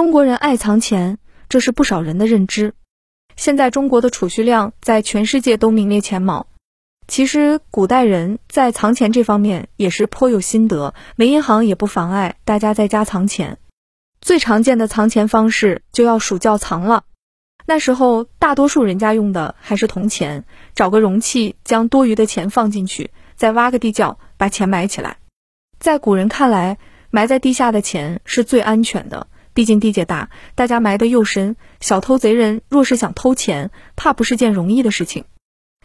中国人爱藏钱，这是不少人的认知。现在中国的储蓄量在全世界都名列前茅。其实古代人在藏钱这方面也是颇有心得，没银行也不妨碍大家在家藏钱。最常见的藏钱方式就要数窖藏了。那时候大多数人家用的还是铜钱，找个容器将多余的钱放进去，再挖个地窖把钱埋起来。在古人看来，埋在地下的钱是最安全的。毕竟地界大，大家埋得又深，小偷贼人若是想偷钱，怕不是件容易的事情。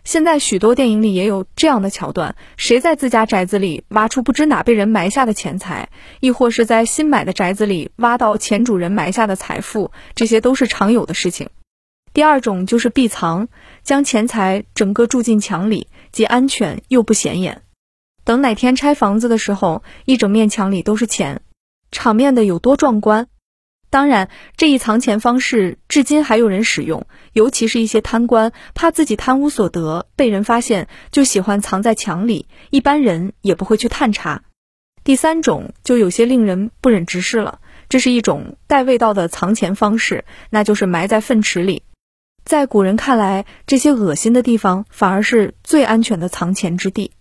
现在许多电影里也有这样的桥段：谁在自家宅子里挖出不知哪被人埋下的钱财，亦或是在新买的宅子里挖到前主人埋下的财富，这些都是常有的事情。第二种就是避藏，将钱财整个住进墙里，既安全又不显眼。等哪天拆房子的时候，一整面墙里都是钱，场面的有多壮观！当然，这一藏钱方式至今还有人使用，尤其是一些贪官，怕自己贪污所得被人发现，就喜欢藏在墙里，一般人也不会去探查。第三种就有些令人不忍直视了，这是一种带味道的藏钱方式，那就是埋在粪池里。在古人看来，这些恶心的地方反而是最安全的藏钱之地。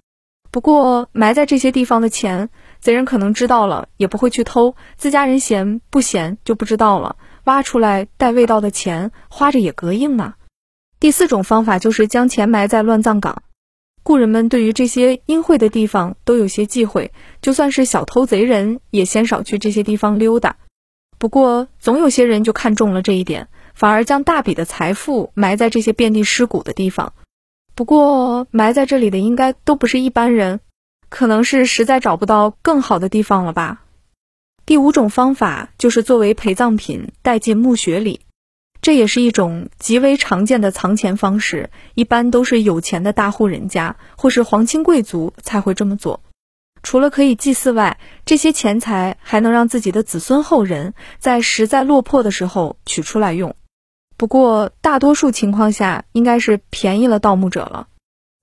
不过，埋在这些地方的钱。贼人可能知道了，也不会去偷。自家人闲不闲就不知道了。挖出来带味道的钱，花着也膈应呢。第四种方法就是将钱埋在乱葬岗。故人们对于这些阴晦的地方都有些忌讳，就算是小偷贼人也鲜少去这些地方溜达。不过，总有些人就看中了这一点，反而将大笔的财富埋在这些遍地尸骨的地方。不过，埋在这里的应该都不是一般人。可能是实在找不到更好的地方了吧。第五种方法就是作为陪葬品带进墓穴里，这也是一种极为常见的藏钱方式，一般都是有钱的大户人家或是皇亲贵族才会这么做。除了可以祭祀外，这些钱财还能让自己的子孙后人在实在落魄的时候取出来用。不过大多数情况下，应该是便宜了盗墓者了。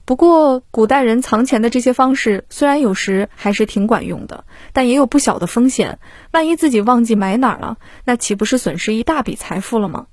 不过，古代人藏钱的这些方式虽然有时还是挺管用的，但也有不小的风险。万一自己忘记埋哪儿了，那岂不是损失一大笔财富了吗？